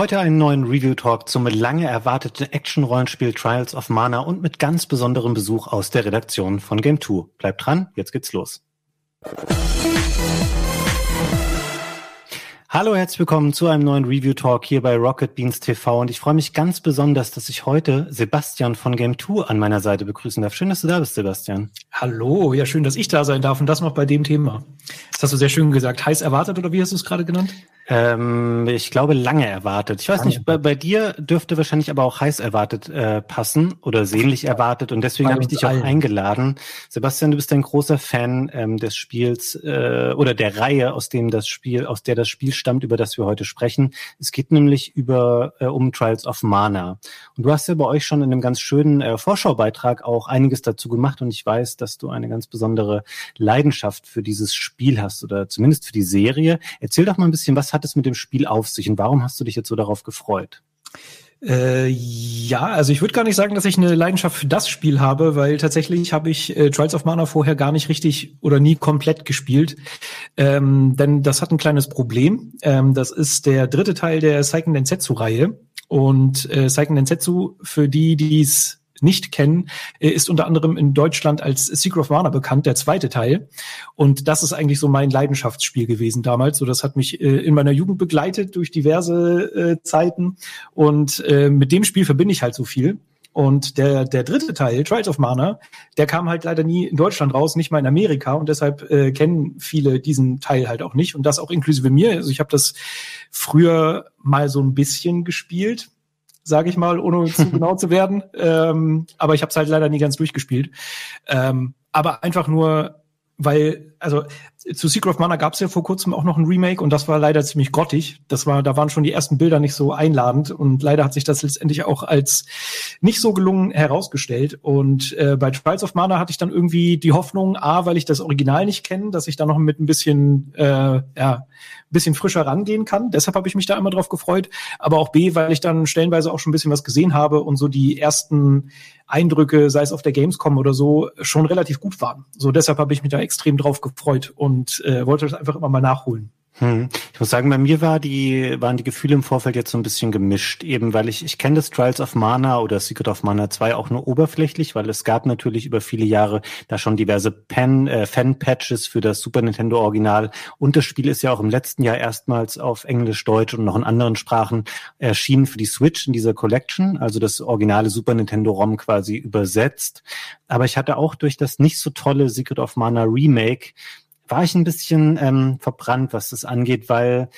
Heute einen neuen Review-Talk zum lange erwarteten Action-Rollenspiel Trials of Mana und mit ganz besonderem Besuch aus der Redaktion von Game 2. Bleibt dran, jetzt geht's los. Hallo, herzlich willkommen zu einem neuen Review Talk hier bei Rocket Beans TV und ich freue mich ganz besonders, dass ich heute Sebastian von Game 2 an meiner Seite begrüßen darf. Schön, dass du da bist, Sebastian. Hallo, ja schön, dass ich da sein darf und das noch bei dem Thema. Das hast du sehr schön gesagt. Heiß erwartet oder wie hast du es gerade genannt? Ähm, ich glaube, lange erwartet. Ich weiß lange. nicht, bei, bei, dir dürfte wahrscheinlich aber auch heiß erwartet äh, passen oder sehnlich erwartet und deswegen habe ich dich allen. auch eingeladen. Sebastian, du bist ein großer Fan ähm, des Spiels äh, oder der Reihe, aus dem das Spiel, aus der das Spiel stammt, über das wir heute sprechen. Es geht nämlich über äh, um Trials of Mana. Und du hast ja bei euch schon in einem ganz schönen äh, Vorschaubeitrag auch einiges dazu gemacht und ich weiß, dass du eine ganz besondere Leidenschaft für dieses Spiel hast oder zumindest für die Serie. Erzähl doch mal ein bisschen, was hat hat es mit dem Spiel auf sich und warum hast du dich jetzt so darauf gefreut? Äh, ja, also ich würde gar nicht sagen, dass ich eine Leidenschaft für das Spiel habe, weil tatsächlich habe ich äh, Trials of Mana vorher gar nicht richtig oder nie komplett gespielt. Ähm, denn das hat ein kleines Problem. Ähm, das ist der dritte Teil der Seiken Densetsu-Reihe. Und äh, Seiken Densetsu, für die, die es nicht kennen, äh, ist unter anderem in Deutschland als Secret of Mana bekannt, der zweite Teil. Und das ist eigentlich so mein Leidenschaftsspiel gewesen damals. So, das hat mich äh, in meiner Jugend begleitet durch diverse äh, Zeiten. Und äh, mit dem Spiel verbinde ich halt so viel. Und der, der dritte Teil, Trials of Mana, der kam halt leider nie in Deutschland raus, nicht mal in Amerika. Und deshalb äh, kennen viele diesen Teil halt auch nicht. Und das auch inklusive mir. Also ich habe das früher mal so ein bisschen gespielt sage ich mal, ohne zu genau zu werden. Ähm, aber ich habe es halt leider nie ganz durchgespielt. Ähm, aber einfach nur, weil, also zu Secret of Mana gab es ja vor kurzem auch noch ein Remake und das war leider ziemlich grottig. Das war, da waren schon die ersten Bilder nicht so einladend und leider hat sich das letztendlich auch als nicht so gelungen herausgestellt. Und äh, bei Trials of Mana hatte ich dann irgendwie die Hoffnung, a, weil ich das Original nicht kenne, dass ich da noch mit ein bisschen, äh, ja, ein bisschen frischer rangehen kann. Deshalb habe ich mich da immer drauf gefreut. Aber auch B, weil ich dann stellenweise auch schon ein bisschen was gesehen habe und so die ersten Eindrücke, sei es auf der Gamescom oder so, schon relativ gut waren. So deshalb habe ich mich da extrem drauf gefreut und äh, wollte das einfach immer mal nachholen. Hm. Ich muss sagen, bei mir war die, waren die Gefühle im Vorfeld jetzt so ein bisschen gemischt, eben weil ich, ich kenne das Trials of Mana oder Secret of Mana 2 auch nur oberflächlich, weil es gab natürlich über viele Jahre da schon diverse Pen, äh, Fan-Patches für das Super Nintendo Original und das Spiel ist ja auch im letzten Jahr erstmals auf Englisch, Deutsch und noch in anderen Sprachen erschienen für die Switch in dieser Collection, also das originale Super Nintendo ROM quasi übersetzt. Aber ich hatte auch durch das nicht so tolle Secret of Mana Remake war ich ein bisschen ähm, verbrannt, was das angeht, weil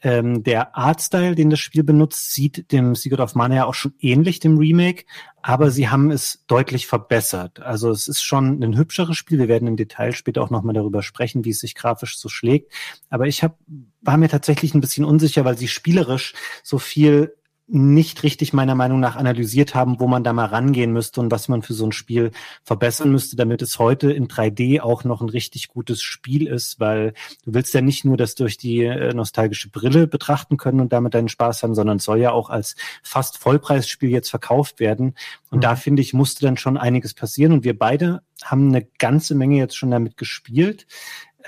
ähm, der Artstyle, den das Spiel benutzt, sieht dem Secret of Mana ja auch schon ähnlich, dem Remake, aber sie haben es deutlich verbessert. Also es ist schon ein hübscheres Spiel. Wir werden im Detail später auch nochmal darüber sprechen, wie es sich grafisch so schlägt. Aber ich hab, war mir tatsächlich ein bisschen unsicher, weil sie spielerisch so viel nicht richtig meiner Meinung nach analysiert haben, wo man da mal rangehen müsste und was man für so ein Spiel verbessern müsste, damit es heute in 3D auch noch ein richtig gutes Spiel ist, weil du willst ja nicht nur das durch die äh, nostalgische Brille betrachten können und damit deinen Spaß haben, sondern es soll ja auch als fast Vollpreisspiel jetzt verkauft werden. Und mhm. da finde ich, musste dann schon einiges passieren und wir beide haben eine ganze Menge jetzt schon damit gespielt.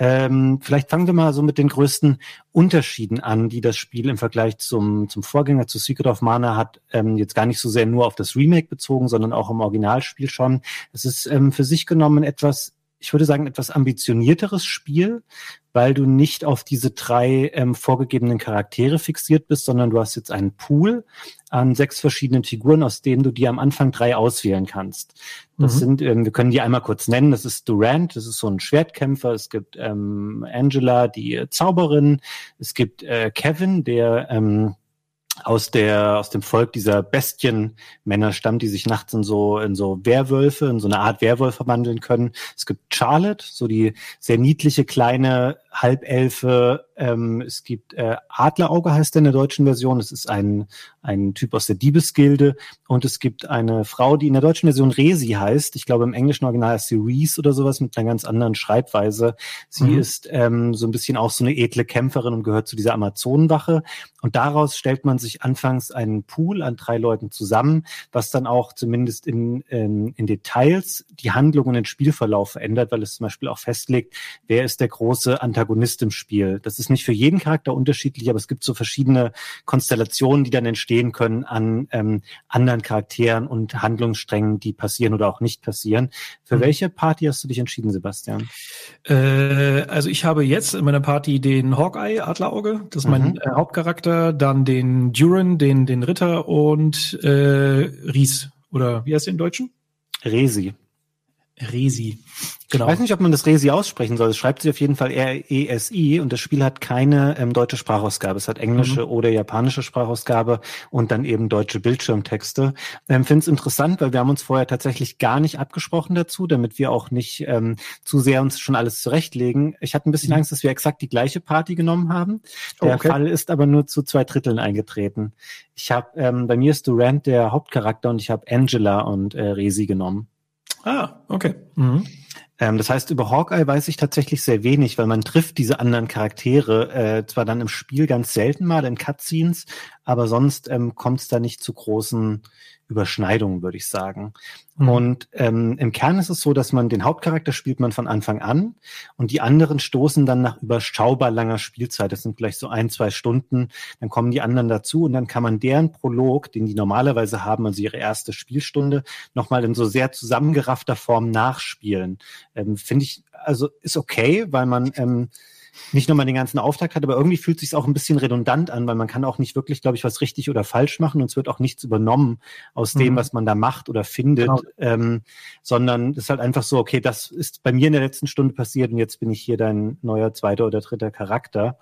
Ähm, vielleicht fangen wir mal so mit den größten Unterschieden an, die das Spiel im Vergleich zum, zum Vorgänger, zu Secret of Mana hat, ähm, jetzt gar nicht so sehr nur auf das Remake bezogen, sondern auch im Originalspiel schon. Es ist ähm, für sich genommen etwas ich würde sagen, etwas ambitionierteres Spiel, weil du nicht auf diese drei ähm, vorgegebenen Charaktere fixiert bist, sondern du hast jetzt einen Pool an sechs verschiedenen Figuren, aus denen du dir am Anfang drei auswählen kannst. Das mhm. sind, ähm, wir können die einmal kurz nennen. Das ist Durant, das ist so ein Schwertkämpfer. Es gibt ähm, Angela, die Zauberin. Es gibt äh, Kevin, der ähm, aus der aus dem Volk dieser Bestienmänner stammt, die sich nachts in so in so Werwölfe, in so eine Art Werwolf verwandeln können. Es gibt Charlotte, so die sehr niedliche kleine Halbelfe. Ähm, es gibt äh, Adlerauge heißt er in der deutschen Version. Es ist ein ein Typ aus der Diebesgilde und es gibt eine Frau, die in der deutschen Version Resi heißt. Ich glaube im englischen Original ist sie Reese oder sowas mit einer ganz anderen Schreibweise. Sie mhm. ist ähm, so ein bisschen auch so eine edle Kämpferin und gehört zu dieser Amazonenwache. Und daraus stellt man sich anfangs einen Pool an drei Leuten zusammen, was dann auch zumindest in, in, in Details die Handlung und den Spielverlauf verändert, weil es zum Beispiel auch festlegt, wer ist der große Antagonist im Spiel. Das ist nicht für jeden Charakter unterschiedlich, aber es gibt so verschiedene Konstellationen, die dann entstehen können an ähm, anderen Charakteren und Handlungssträngen, die passieren oder auch nicht passieren. Für mhm. welche Party hast du dich entschieden, Sebastian? Äh, also ich habe jetzt in meiner Party den Hawkeye, Adlerauge, das ist mein mhm. äh, Hauptcharakter, dann den Duran, den, den Ritter und äh, Ries. Oder wie heißt der im Deutschen? Resi. Resi. Genau. Ich weiß nicht, ob man das Resi aussprechen soll. Es schreibt sich auf jeden Fall R-E-S-I und das Spiel hat keine ähm, deutsche Sprachausgabe. Es hat englische mhm. oder japanische Sprachausgabe und dann eben deutsche Bildschirmtexte. Ähm, Finde es interessant, weil wir haben uns vorher tatsächlich gar nicht abgesprochen dazu, damit wir auch nicht ähm, zu sehr uns schon alles zurechtlegen. Ich hatte ein bisschen mhm. Angst, dass wir exakt die gleiche Party genommen haben. Der okay. Fall ist aber nur zu zwei Dritteln eingetreten. Ich habe ähm, bei mir ist Durant der Hauptcharakter und ich habe Angela und äh, Resi genommen. Ah, okay. Mhm. Ähm, das heißt, über Hawkeye weiß ich tatsächlich sehr wenig, weil man trifft diese anderen Charaktere äh, zwar dann im Spiel ganz selten mal in Cutscenes, aber sonst ähm, kommt es da nicht zu großen Überschneidungen, würde ich sagen. Mhm. Und ähm, im Kern ist es so, dass man den Hauptcharakter spielt man von Anfang an und die anderen stoßen dann nach überschaubar langer Spielzeit. Das sind vielleicht so ein, zwei Stunden. Dann kommen die anderen dazu und dann kann man deren Prolog, den die normalerweise haben, also ihre erste Spielstunde, nochmal in so sehr zusammengeraffter Form nachspielen. Ähm, Finde ich, also ist okay, weil man ähm, nicht nur mal den ganzen Auftakt hat, aber irgendwie fühlt sich auch ein bisschen redundant an, weil man kann auch nicht wirklich, glaube ich, was richtig oder falsch machen und es wird auch nichts übernommen aus dem, mhm. was man da macht oder findet, genau. ähm, sondern es ist halt einfach so, okay, das ist bei mir in der letzten Stunde passiert und jetzt bin ich hier dein neuer zweiter oder dritter Charakter.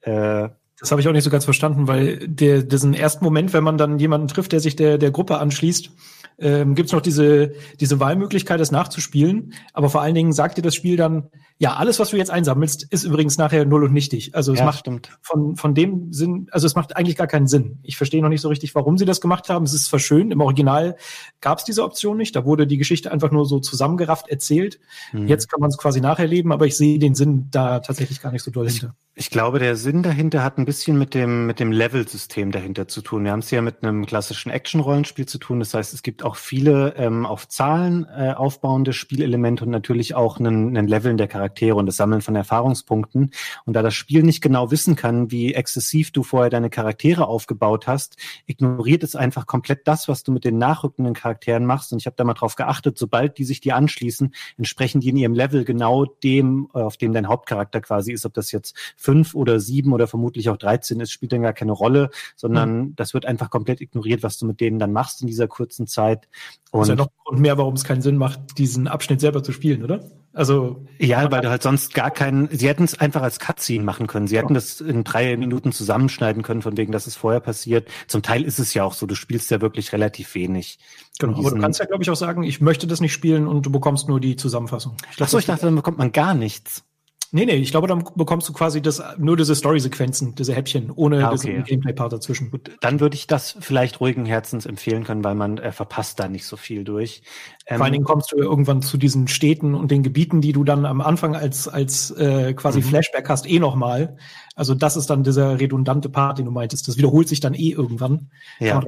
Äh, das habe ich auch nicht so ganz verstanden, weil der, diesen ersten Moment, wenn man dann jemanden trifft, der sich der, der Gruppe anschließt, ähm, gibt es noch diese, diese Wahlmöglichkeit, das nachzuspielen. Aber vor allen Dingen sagt dir das Spiel dann, ja, alles, was du jetzt einsammelst, ist übrigens nachher null und nichtig. Also es ja, macht stimmt. von, von dem Sinn, also es macht eigentlich gar keinen Sinn. Ich verstehe noch nicht so richtig, warum sie das gemacht haben. Es ist zwar schön, im Original gab es diese Option nicht. Da wurde die Geschichte einfach nur so zusammengerafft erzählt. Mhm. Jetzt kann man es quasi nacherleben, aber ich sehe den Sinn da tatsächlich gar nicht so doll hinter. Ich glaube, der Sinn dahinter hat ein bisschen mit dem, mit dem Level-System dahinter zu tun. Wir haben es ja mit einem klassischen Action-Rollenspiel zu tun. Das heißt, es gibt auch viele ähm, auf Zahlen äh, aufbauende Spielelemente und natürlich auch einen, einen Leveln der Charaktere und das Sammeln von Erfahrungspunkten. Und da das Spiel nicht genau wissen kann, wie exzessiv du vorher deine Charaktere aufgebaut hast, ignoriert es einfach komplett das, was du mit den nachrückenden Charakteren machst. Und ich habe da mal drauf geachtet, sobald die sich dir anschließen, entsprechen die in ihrem Level genau dem, auf dem dein Hauptcharakter quasi ist, ob das jetzt fünf oder sieben oder vermutlich auch 13 ist, spielt dann gar keine Rolle, sondern mhm. das wird einfach komplett ignoriert, was du mit denen dann machst in dieser kurzen Zeit. Und das ist ja noch Grund mehr, warum es keinen Sinn macht, diesen Abschnitt selber zu spielen, oder? Also ja, weil du halt sonst gar keinen. Sie hätten es einfach als Cutscene machen können. Sie hätten das in drei Minuten zusammenschneiden können, von wegen, dass es vorher passiert. Zum Teil ist es ja auch so. Du spielst ja wirklich relativ wenig. Genau. Aber du kannst ja, glaube ich, auch sagen, ich möchte das nicht spielen und du bekommst nur die Zusammenfassung. Ich Ach so, ich dachte, dann bekommt man gar nichts. Nee, nee, ich glaube, dann bekommst du quasi das, nur diese Story-Sequenzen, diese Häppchen, ohne ah, okay. Gameplay-Part dazwischen. Gut, dann würde ich das vielleicht ruhigen Herzens empfehlen können, weil man äh, verpasst da nicht so viel durch. Ähm, Vor allen Dingen kommst du irgendwann zu diesen Städten und den Gebieten, die du dann am Anfang als, als äh, quasi mhm. Flashback hast, eh nochmal. Also das ist dann dieser redundante Part, den du meintest. Das wiederholt sich dann eh irgendwann. Ja.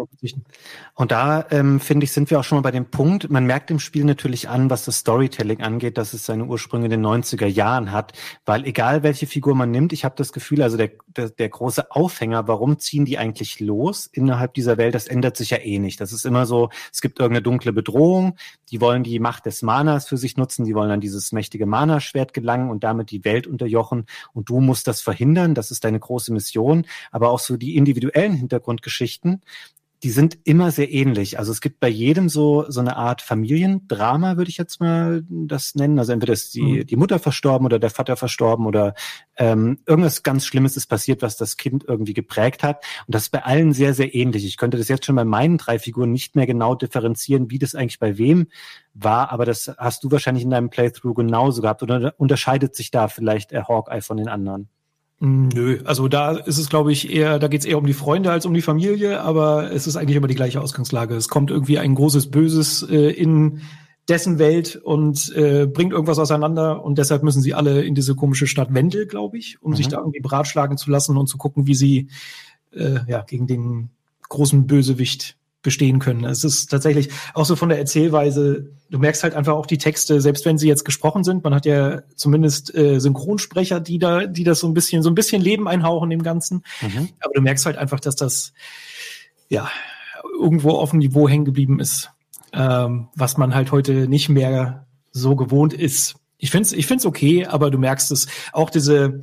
Und da, ähm, finde ich, sind wir auch schon mal bei dem Punkt, man merkt im Spiel natürlich an, was das Storytelling angeht, dass es seine Ursprünge in den 90er Jahren hat. Weil egal welche Figur man nimmt, ich habe das Gefühl, also der, der, der große Aufhänger, warum ziehen die eigentlich los innerhalb dieser Welt, das ändert sich ja eh nicht. Das ist immer so, es gibt irgendeine dunkle Bedrohung, die wollen die Macht des Manas für sich nutzen, die wollen an dieses mächtige Mana-Schwert gelangen und damit die Welt unterjochen. Und du musst das verhindern das ist deine große Mission, aber auch so die individuellen Hintergrundgeschichten, die sind immer sehr ähnlich. Also es gibt bei jedem so so eine Art Familiendrama, würde ich jetzt mal das nennen. Also entweder ist die, mhm. die Mutter verstorben oder der Vater verstorben oder ähm, irgendwas ganz Schlimmes ist passiert, was das Kind irgendwie geprägt hat. Und das ist bei allen sehr, sehr ähnlich. Ich könnte das jetzt schon bei meinen drei Figuren nicht mehr genau differenzieren, wie das eigentlich bei wem war, aber das hast du wahrscheinlich in deinem Playthrough genauso gehabt. Oder unterscheidet sich da vielleicht der Hawkeye von den anderen? Nö, also da ist es, glaube ich, eher, da geht es eher um die Freunde als um die Familie, aber es ist eigentlich immer die gleiche Ausgangslage. Es kommt irgendwie ein großes Böses äh, in dessen Welt und äh, bringt irgendwas auseinander und deshalb müssen sie alle in diese komische Stadt Wendel, glaube ich, um mhm. sich da irgendwie beratschlagen zu lassen und zu gucken, wie sie äh, ja gegen den großen Bösewicht bestehen können. Es ist tatsächlich auch so von der Erzählweise, du merkst halt einfach auch die Texte, selbst wenn sie jetzt gesprochen sind, man hat ja zumindest äh, Synchronsprecher, die da, die das so ein bisschen, so ein bisschen Leben einhauchen dem Ganzen. Mhm. Aber du merkst halt einfach, dass das ja irgendwo auf dem Niveau hängen geblieben ist, ähm, was man halt heute nicht mehr so gewohnt ist. Ich finde es ich find's okay, aber du merkst es. Auch diese,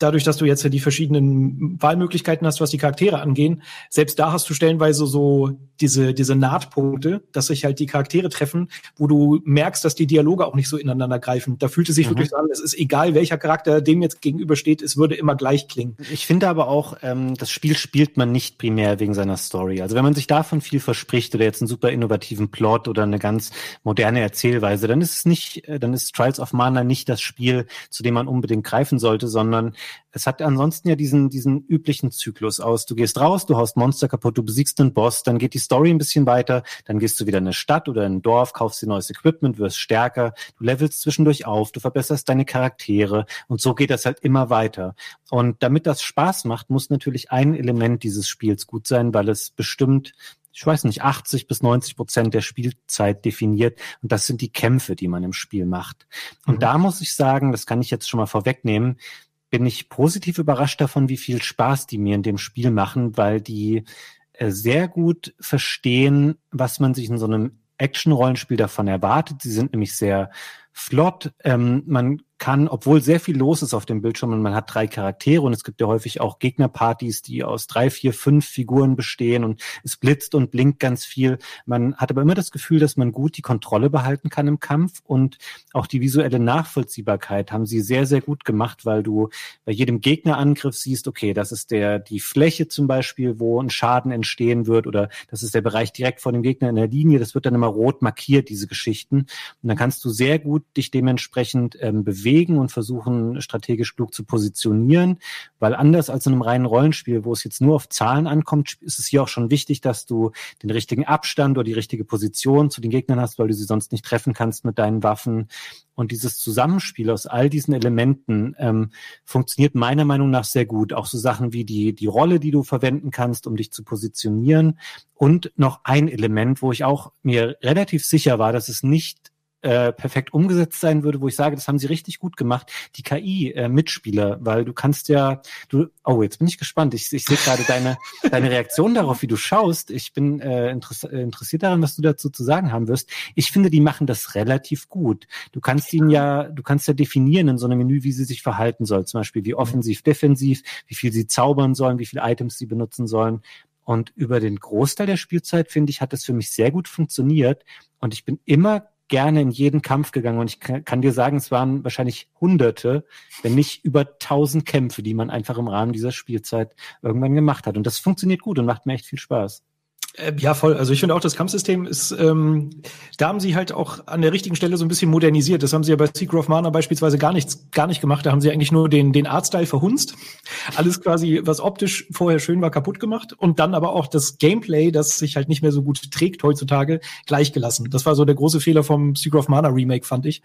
dadurch, dass du jetzt ja die verschiedenen Wahlmöglichkeiten hast, was die Charaktere angehen, selbst da hast du stellenweise so diese, diese Nahtpunkte, dass sich halt die Charaktere treffen, wo du merkst, dass die Dialoge auch nicht so ineinander greifen. Da fühlt es sich mhm. wirklich an, es ist egal, welcher Charakter dem jetzt gegenübersteht, es würde immer gleich klingen. Ich finde aber auch, ähm, das Spiel spielt man nicht primär wegen seiner Story. Also wenn man sich davon viel verspricht oder jetzt einen super innovativen Plot oder eine ganz moderne Erzählweise, dann ist es nicht, äh, dann ist Trials of Mana nicht das Spiel, zu dem man unbedingt greifen sollte, sondern es hat ansonsten ja diesen, diesen üblichen Zyklus aus. Du gehst raus, du haust Monster kaputt, du besiegst den Boss, dann geht die Story ein bisschen weiter, dann gehst du wieder in eine Stadt oder in ein Dorf, kaufst dir neues Equipment, wirst stärker, du levelst zwischendurch auf, du verbesserst deine Charaktere und so geht das halt immer weiter. Und damit das Spaß macht, muss natürlich ein Element dieses Spiels gut sein, weil es bestimmt ich weiß nicht, 80 bis 90 Prozent der Spielzeit definiert. Und das sind die Kämpfe, die man im Spiel macht. Und mhm. da muss ich sagen, das kann ich jetzt schon mal vorwegnehmen, bin ich positiv überrascht davon, wie viel Spaß die mir in dem Spiel machen, weil die äh, sehr gut verstehen, was man sich in so einem Action-Rollenspiel davon erwartet. Sie sind nämlich sehr flott. Ähm, man kann, obwohl sehr viel los ist auf dem Bildschirm und man hat drei Charaktere und es gibt ja häufig auch Gegnerpartys, die aus drei, vier, fünf Figuren bestehen und es blitzt und blinkt ganz viel. Man hat aber immer das Gefühl, dass man gut die Kontrolle behalten kann im Kampf und auch die visuelle Nachvollziehbarkeit haben sie sehr, sehr gut gemacht, weil du bei jedem Gegnerangriff siehst, okay, das ist der, die Fläche zum Beispiel, wo ein Schaden entstehen wird oder das ist der Bereich direkt vor dem Gegner in der Linie. Das wird dann immer rot markiert, diese Geschichten. Und dann kannst du sehr gut dich dementsprechend ähm, bewegen bewegen und versuchen, strategisch klug zu positionieren. Weil anders als in einem reinen Rollenspiel, wo es jetzt nur auf Zahlen ankommt, ist es hier auch schon wichtig, dass du den richtigen Abstand oder die richtige Position zu den Gegnern hast, weil du sie sonst nicht treffen kannst mit deinen Waffen. Und dieses Zusammenspiel aus all diesen Elementen ähm, funktioniert meiner Meinung nach sehr gut. Auch so Sachen wie die, die Rolle, die du verwenden kannst, um dich zu positionieren. Und noch ein Element, wo ich auch mir relativ sicher war, dass es nicht äh, perfekt umgesetzt sein würde, wo ich sage, das haben sie richtig gut gemacht, die KI-Mitspieler, äh, weil du kannst ja, du, oh, jetzt bin ich gespannt. Ich, ich sehe gerade deine, deine Reaktion darauf, wie du schaust. Ich bin äh, interess äh, interessiert daran, was du dazu zu sagen haben wirst. Ich finde, die machen das relativ gut. Du kannst ihn ja, du kannst ja definieren in so einem Menü, wie sie sich verhalten soll. Zum Beispiel wie offensiv, defensiv, wie viel sie zaubern sollen, wie viele Items sie benutzen sollen. Und über den Großteil der Spielzeit, finde ich, hat das für mich sehr gut funktioniert. Und ich bin immer gerne in jeden Kampf gegangen und ich kann, dir sagen, es waren wahrscheinlich Hunderte, wenn nicht über tausend Kämpfe, die man einfach im Rahmen dieser Spielzeit irgendwann gemacht hat. Und das funktioniert gut und macht mir echt viel Spaß. Äh, ja, voll. Also ich finde auch, das Kampfsystem ist, ähm, da haben sie halt auch an der richtigen Stelle so ein bisschen modernisiert. Das haben sie ja bei Secret of Mana beispielsweise gar nichts, gar nicht gemacht. Da haben sie eigentlich nur den, den Artstyle verhunzt. Alles quasi, was optisch vorher schön war, kaputt gemacht. Und dann aber auch das Gameplay, das sich halt nicht mehr so gut trägt heutzutage, gleichgelassen. Das war so der große Fehler vom Secret of Mana Remake, fand ich.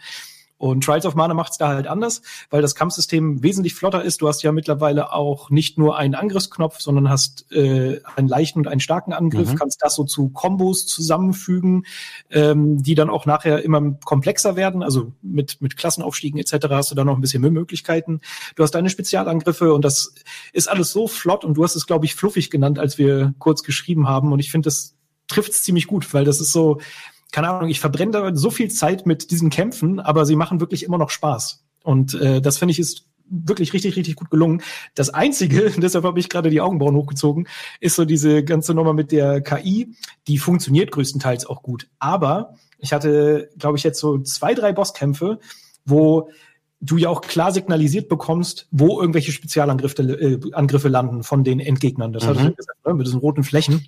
Und Trials of Mana macht es da halt anders, weil das Kampfsystem wesentlich flotter ist. Du hast ja mittlerweile auch nicht nur einen Angriffsknopf, sondern hast äh, einen leichten und einen starken Angriff, mhm. kannst das so zu Kombos zusammenfügen, ähm, die dann auch nachher immer komplexer werden. Also mit, mit Klassenaufstiegen etc. hast du da noch ein bisschen mehr Möglichkeiten. Du hast deine Spezialangriffe und das ist alles so flott und du hast es, glaube ich, fluffig genannt, als wir kurz geschrieben haben. Und ich finde, das trifft es ziemlich gut, weil das ist so, keine Ahnung, ich verbrenne da so viel Zeit mit diesen Kämpfen, aber sie machen wirklich immer noch Spaß. Und äh, das finde ich ist wirklich richtig, richtig gut gelungen. Das Einzige, deshalb habe ich gerade die Augenbrauen hochgezogen, ist so diese ganze Nummer mit der KI. Die funktioniert größtenteils auch gut. Aber ich hatte, glaube ich, jetzt so zwei, drei Bosskämpfe, wo du ja auch klar signalisiert bekommst, wo irgendwelche Spezialangriffe äh, Angriffe landen von den Endgegnern. Das mhm. hatte ich ja gesagt, ne, mit diesen roten Flächen.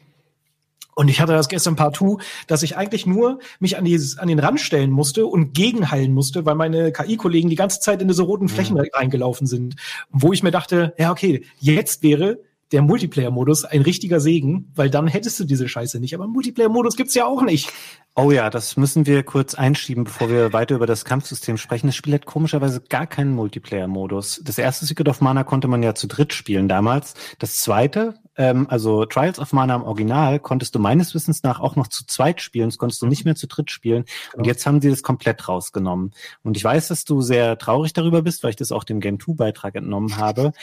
Und ich hatte das gestern partout, dass ich eigentlich nur mich an, dieses, an den Rand stellen musste und gegenheilen musste, weil meine KI-Kollegen die ganze Zeit in diese roten Flächen mhm. reingelaufen sind. Wo ich mir dachte, ja, okay, jetzt wäre der Multiplayer-Modus ein richtiger Segen, weil dann hättest du diese Scheiße nicht. Aber Multiplayer-Modus gibt's ja auch nicht. Oh ja, das müssen wir kurz einschieben, bevor wir weiter über das Kampfsystem sprechen. Das Spiel hat komischerweise gar keinen Multiplayer-Modus. Das erste Secret of Mana konnte man ja zu dritt spielen damals. Das zweite ähm, also Trials of Mana im Original, konntest du meines Wissens nach auch noch zu zweit spielen, das konntest du nicht mehr zu dritt spielen. Genau. Und jetzt haben sie das komplett rausgenommen. Und ich weiß, dass du sehr traurig darüber bist, weil ich das auch dem Game 2 Beitrag entnommen habe.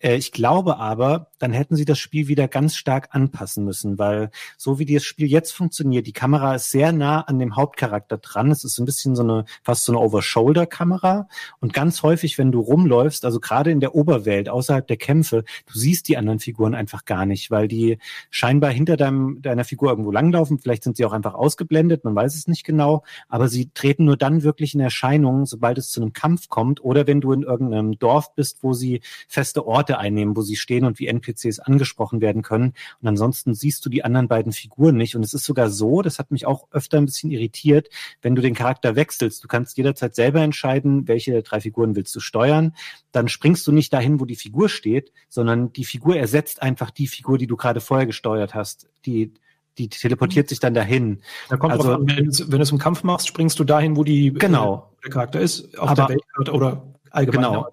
Äh, ich glaube aber, dann hätten sie das Spiel wieder ganz stark anpassen müssen, weil so wie das Spiel jetzt funktioniert, die Kamera ist sehr nah an dem Hauptcharakter dran. Es ist ein bisschen so eine, fast so eine Over-Shoulder-Kamera. Und ganz häufig, wenn du rumläufst, also gerade in der Oberwelt, außerhalb der Kämpfe, du siehst die anderen Figuren einfach gar nicht, weil die scheinbar hinter deinem, deiner Figur irgendwo langlaufen. Vielleicht sind sie auch einfach ausgeblendet, man weiß es nicht genau. Aber sie treten nur dann wirklich in Erscheinung, sobald es zu einem Kampf kommt oder wenn du in irgendeinem Dorf bist, wo sie feste Orte Orte einnehmen, wo sie stehen und wie NPCs angesprochen werden können. Und ansonsten siehst du die anderen beiden Figuren nicht. Und es ist sogar so, das hat mich auch öfter ein bisschen irritiert, wenn du den Charakter wechselst. Du kannst jederzeit selber entscheiden, welche der drei Figuren willst du steuern. Dann springst du nicht dahin, wo die Figur steht, sondern die Figur ersetzt einfach die Figur, die du gerade vorher gesteuert hast. Die die teleportiert sich dann dahin. Da kommt also, an, wenn, wenn du es im Kampf machst, springst du dahin, wo die genau. Äh, der Charakter ist, auf aber, der Weltkarte oder allgemein. Genau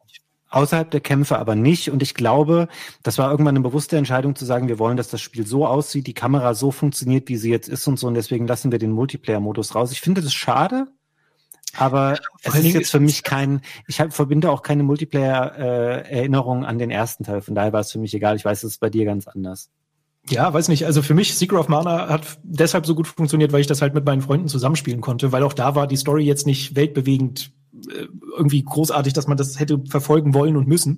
außerhalb der Kämpfe aber nicht. Und ich glaube, das war irgendwann eine bewusste Entscheidung zu sagen, wir wollen, dass das Spiel so aussieht, die Kamera so funktioniert, wie sie jetzt ist und so. Und deswegen lassen wir den Multiplayer-Modus raus. Ich finde das schade. Aber ja, es ist jetzt für mich kein, ich hab, verbinde auch keine Multiplayer-Erinnerung äh, an den ersten Teil. Von daher war es für mich egal. Ich weiß, es ist bei dir ganz anders. Ja, weiß nicht. Also für mich, Secret of Mana hat deshalb so gut funktioniert, weil ich das halt mit meinen Freunden zusammenspielen konnte, weil auch da war die Story jetzt nicht weltbewegend irgendwie großartig, dass man das hätte verfolgen wollen und müssen.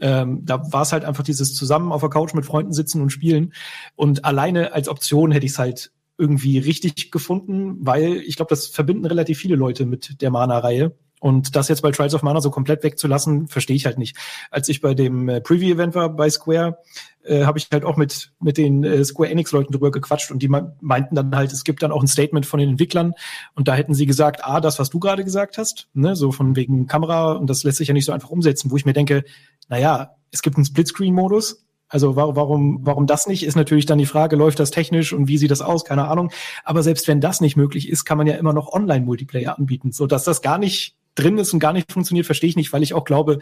Ähm, da war es halt einfach dieses zusammen auf der Couch mit Freunden sitzen und spielen. Und alleine als Option hätte ich es halt irgendwie richtig gefunden, weil ich glaube, das verbinden relativ viele Leute mit der Mana-Reihe. Und das jetzt bei Trials of Mana so komplett wegzulassen, verstehe ich halt nicht. Als ich bei dem äh, Preview-Event war bei Square, äh, habe ich halt auch mit, mit den äh, Square Enix-Leuten drüber gequatscht und die meinten dann halt, es gibt dann auch ein Statement von den Entwicklern und da hätten sie gesagt, ah, das, was du gerade gesagt hast, ne, so von wegen Kamera und das lässt sich ja nicht so einfach umsetzen, wo ich mir denke, naja, es gibt einen Splitscreen-Modus, also warum, warum das nicht, ist natürlich dann die Frage, läuft das technisch und wie sieht das aus, keine Ahnung. Aber selbst wenn das nicht möglich ist, kann man ja immer noch Online-Multiplayer anbieten, so dass das gar nicht drin ist und gar nicht funktioniert, verstehe ich nicht, weil ich auch glaube,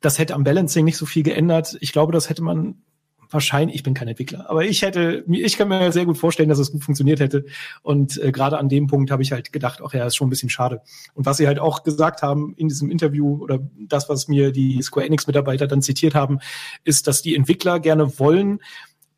das hätte am Balancing nicht so viel geändert. Ich glaube, das hätte man wahrscheinlich, ich bin kein Entwickler, aber ich hätte, ich kann mir sehr gut vorstellen, dass es gut funktioniert hätte. Und äh, gerade an dem Punkt habe ich halt gedacht, ach ja, ist schon ein bisschen schade. Und was sie halt auch gesagt haben in diesem Interview oder das, was mir die Square Enix Mitarbeiter dann zitiert haben, ist, dass die Entwickler gerne wollen,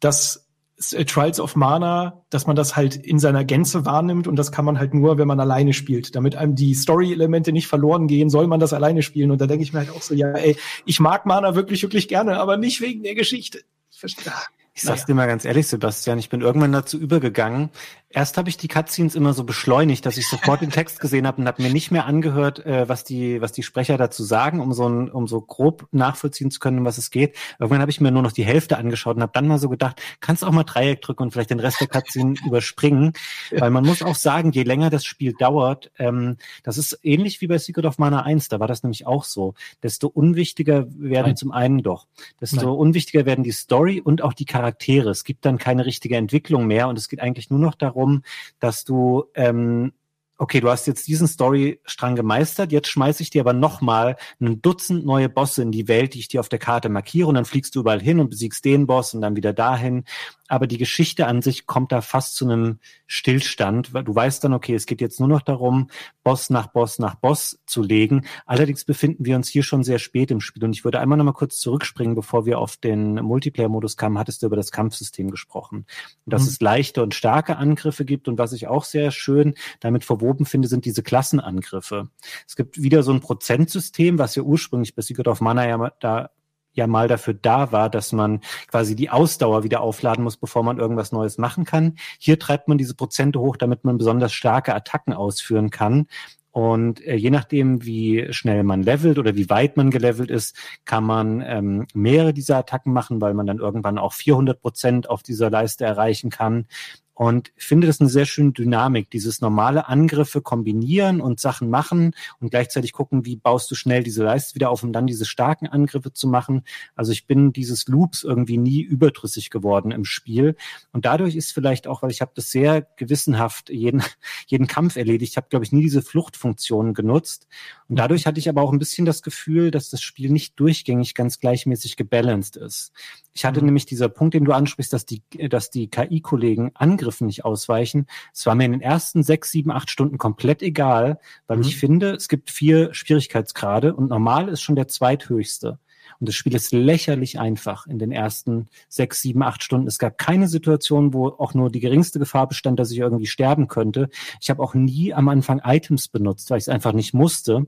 dass Trials of Mana, dass man das halt in seiner Gänze wahrnimmt und das kann man halt nur, wenn man alleine spielt. Damit einem die Story-Elemente nicht verloren gehen, soll man das alleine spielen. Und da denke ich mir halt auch so, ja, ey, ich mag Mana wirklich, wirklich gerne, aber nicht wegen der Geschichte. Ich verstehe. Ich sag's dir mal ganz ehrlich, Sebastian, ich bin irgendwann dazu übergegangen, Erst habe ich die Cutscenes immer so beschleunigt, dass ich sofort den Text gesehen habe und habe mir nicht mehr angehört, äh, was die was die Sprecher dazu sagen, um so ein, um so grob nachvollziehen zu können, um was es geht. Irgendwann habe ich mir nur noch die Hälfte angeschaut und habe dann mal so gedacht, kannst auch mal Dreieck drücken und vielleicht den Rest der Cutscene überspringen, weil man muss auch sagen, je länger das Spiel dauert, ähm, das ist ähnlich wie bei Secret of Mana 1, da war das nämlich auch so, desto unwichtiger werden Nein. zum einen doch, desto Nein. unwichtiger werden die Story und auch die Charaktere. Es gibt dann keine richtige Entwicklung mehr und es geht eigentlich nur noch darum darum, dass du ähm, okay, du hast jetzt diesen Storystrang gemeistert, jetzt schmeiße ich dir aber nochmal ein Dutzend neue Bosse in die Welt, die ich dir auf der Karte markiere und dann fliegst du überall hin und besiegst den Boss und dann wieder dahin aber die Geschichte an sich kommt da fast zu einem Stillstand. Du weißt dann, okay, es geht jetzt nur noch darum, Boss nach Boss nach Boss zu legen. Allerdings befinden wir uns hier schon sehr spät im Spiel. Und ich würde einmal noch mal kurz zurückspringen, bevor wir auf den Multiplayer-Modus kamen, hattest du über das Kampfsystem gesprochen. Und dass mhm. es leichte und starke Angriffe gibt. Und was ich auch sehr schön damit verwoben finde, sind diese Klassenangriffe. Es gibt wieder so ein Prozentsystem, was ja ursprünglich bei Secret of Mana ja da ja mal dafür da war, dass man quasi die Ausdauer wieder aufladen muss, bevor man irgendwas Neues machen kann. Hier treibt man diese Prozente hoch, damit man besonders starke Attacken ausführen kann. Und äh, je nachdem, wie schnell man levelt oder wie weit man gelevelt ist, kann man ähm, mehrere dieser Attacken machen, weil man dann irgendwann auch 400 Prozent auf dieser Leiste erreichen kann. Und finde das eine sehr schöne Dynamik, dieses normale Angriffe kombinieren und Sachen machen und gleichzeitig gucken, wie baust du schnell diese Leiste wieder auf, um dann diese starken Angriffe zu machen. Also ich bin dieses Loops irgendwie nie überdrüssig geworden im Spiel. Und dadurch ist vielleicht auch, weil ich habe das sehr gewissenhaft jeden, jeden Kampf erledigt, ich habe, glaube ich, nie diese Fluchtfunktion genutzt. Und dadurch hatte ich aber auch ein bisschen das Gefühl, dass das Spiel nicht durchgängig ganz gleichmäßig gebalanced ist. Ich hatte mhm. nämlich dieser Punkt, den du ansprichst, dass die, dass die KI-Kollegen Angriffen nicht ausweichen. Es war mir in den ersten sechs, sieben, acht Stunden komplett egal, weil mhm. ich finde, es gibt vier Schwierigkeitsgrade und normal ist schon der zweithöchste. Und das Spiel ist lächerlich einfach in den ersten sechs, sieben, acht Stunden. Es gab keine Situation, wo auch nur die geringste Gefahr bestand, dass ich irgendwie sterben könnte. Ich habe auch nie am Anfang Items benutzt, weil ich es einfach nicht musste.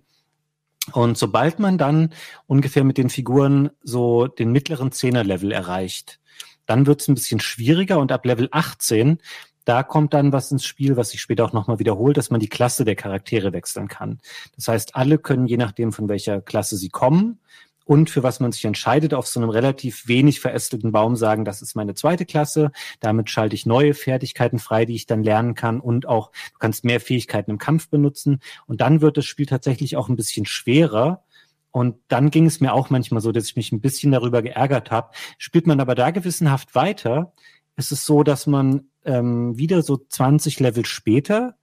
Und sobald man dann ungefähr mit den Figuren so den mittleren Zehner-Level erreicht, dann wird es ein bisschen schwieriger und ab Level 18 da kommt dann was ins Spiel, was sich später auch nochmal wiederholt, dass man die Klasse der Charaktere wechseln kann. Das heißt, alle können je nachdem, von welcher Klasse sie kommen, und für was man sich entscheidet, auf so einem relativ wenig verästelten Baum sagen, das ist meine zweite Klasse. Damit schalte ich neue Fertigkeiten frei, die ich dann lernen kann und auch, du kannst mehr Fähigkeiten im Kampf benutzen. Und dann wird das Spiel tatsächlich auch ein bisschen schwerer. Und dann ging es mir auch manchmal so, dass ich mich ein bisschen darüber geärgert habe. Spielt man aber da gewissenhaft weiter, ist es so, dass man ähm, wieder so 20 Level später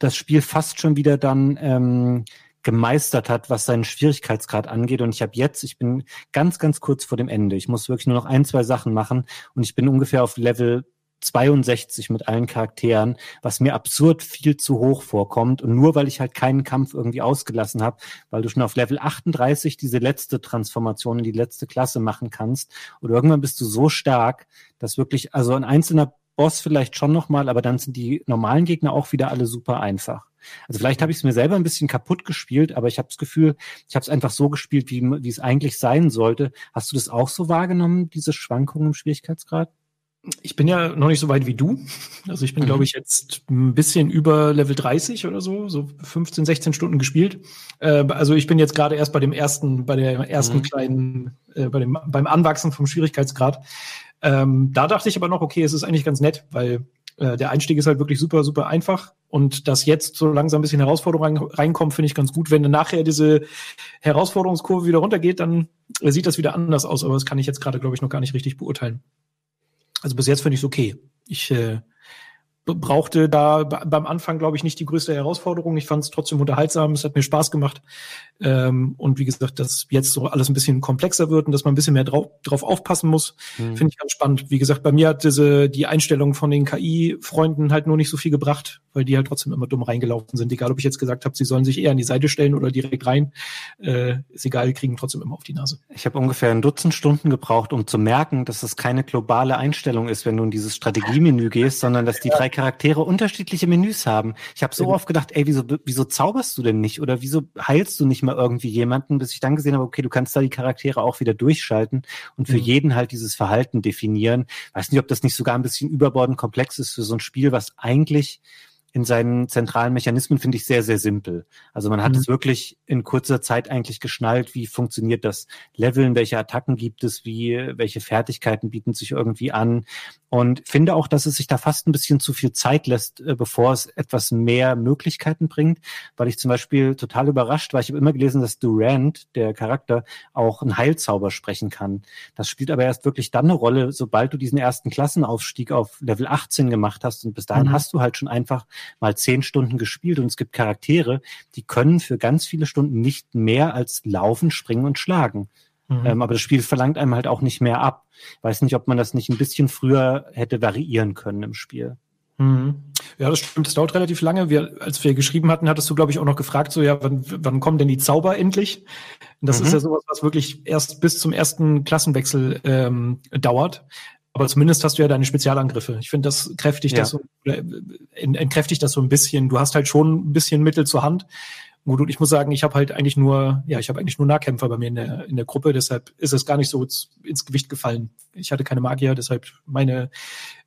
das Spiel fast schon wieder dann ähm, gemeistert hat, was seinen Schwierigkeitsgrad angeht. Und ich habe jetzt, ich bin ganz, ganz kurz vor dem Ende. Ich muss wirklich nur noch ein, zwei Sachen machen und ich bin ungefähr auf Level 62 mit allen Charakteren, was mir absurd viel zu hoch vorkommt. Und nur weil ich halt keinen Kampf irgendwie ausgelassen habe, weil du schon auf Level 38 diese letzte Transformation in die letzte Klasse machen kannst. Oder irgendwann bist du so stark, dass wirklich, also ein einzelner Boss vielleicht schon nochmal, aber dann sind die normalen Gegner auch wieder alle super einfach. Also vielleicht habe ich es mir selber ein bisschen kaputt gespielt, aber ich habe das Gefühl, ich habe es einfach so gespielt, wie, wie es eigentlich sein sollte. Hast du das auch so wahrgenommen, diese Schwankungen im Schwierigkeitsgrad? Ich bin ja noch nicht so weit wie du. Also ich bin, mhm. glaube ich, jetzt ein bisschen über Level 30 oder so, so 15, 16 Stunden gespielt. Äh, also ich bin jetzt gerade erst bei dem ersten, bei der ersten mhm. kleinen, äh, bei dem, beim Anwachsen vom Schwierigkeitsgrad. Ähm, da dachte ich aber noch, okay, es ist eigentlich ganz nett, weil äh, der Einstieg ist halt wirklich super, super einfach. Und dass jetzt so langsam ein bisschen Herausforderung reinkommt, finde ich ganz gut. Wenn dann nachher diese Herausforderungskurve wieder runtergeht, dann äh, sieht das wieder anders aus. Aber das kann ich jetzt gerade, glaube ich, noch gar nicht richtig beurteilen. Also bis jetzt finde ich es okay. Ich äh, brauchte da beim Anfang, glaube ich, nicht die größte Herausforderung. Ich fand es trotzdem unterhaltsam, es hat mir Spaß gemacht. Ähm, und wie gesagt, dass jetzt so alles ein bisschen komplexer wird und dass man ein bisschen mehr drauf, drauf aufpassen muss, mhm. finde ich ganz spannend. Wie gesagt, bei mir hat diese die Einstellung von den KI-Freunden halt nur nicht so viel gebracht, weil die halt trotzdem immer dumm reingelaufen sind. Egal, ob ich jetzt gesagt habe, sie sollen sich eher an die Seite stellen oder direkt rein. Äh, ist egal, kriegen trotzdem immer auf die Nase. Ich habe ungefähr ein Dutzend Stunden gebraucht, um zu merken, dass es keine globale Einstellung ist, wenn du in dieses Strategiemenü gehst, sondern dass die drei Charaktere unterschiedliche Menüs haben. Ich habe so oft gedacht, ey, wieso, wieso zauberst du denn nicht? Oder wieso heilst du nicht mal irgendwie jemanden, bis ich dann gesehen habe, okay, du kannst da die Charaktere auch wieder durchschalten und für mhm. jeden halt dieses Verhalten definieren. Weiß nicht, ob das nicht sogar ein bisschen überbordend komplex ist für so ein Spiel, was eigentlich in seinen zentralen Mechanismen finde ich sehr, sehr simpel. Also man hat mhm. es wirklich in kurzer Zeit eigentlich geschnallt, wie funktioniert das Leveln, welche Attacken gibt es, wie, welche Fertigkeiten bieten sich irgendwie an. Und finde auch, dass es sich da fast ein bisschen zu viel Zeit lässt, äh, bevor es etwas mehr Möglichkeiten bringt, weil ich zum Beispiel total überrascht war. Ich habe immer gelesen, dass Durant, der Charakter, auch einen Heilzauber sprechen kann. Das spielt aber erst wirklich dann eine Rolle, sobald du diesen ersten Klassenaufstieg auf Level 18 gemacht hast. Und bis dahin mhm. hast du halt schon einfach mal zehn Stunden gespielt. Und es gibt Charaktere, die können für ganz viele Stunden nicht mehr als laufen, springen und schlagen. Mhm. Ähm, aber das Spiel verlangt einem halt auch nicht mehr ab. Weiß nicht, ob man das nicht ein bisschen früher hätte variieren können im Spiel. Mhm. Ja, das stimmt. Das dauert relativ lange. Wir, als wir geschrieben hatten, hattest du, glaube ich, auch noch gefragt, so ja, wann, wann kommen denn die Zauber endlich? Und das mhm. ist ja sowas, was wirklich erst bis zum ersten Klassenwechsel ähm, dauert. Aber zumindest hast du ja deine Spezialangriffe. Ich finde, das kräftigt ja. das so, äh, entkräftigt das so ein bisschen. Du hast halt schon ein bisschen Mittel zur Hand. Und ich muss sagen, ich habe halt eigentlich nur, ja, ich habe eigentlich nur Nahkämpfer bei mir in der, in der Gruppe, deshalb ist es gar nicht so ins Gewicht gefallen. Ich hatte keine Magier, deshalb meine,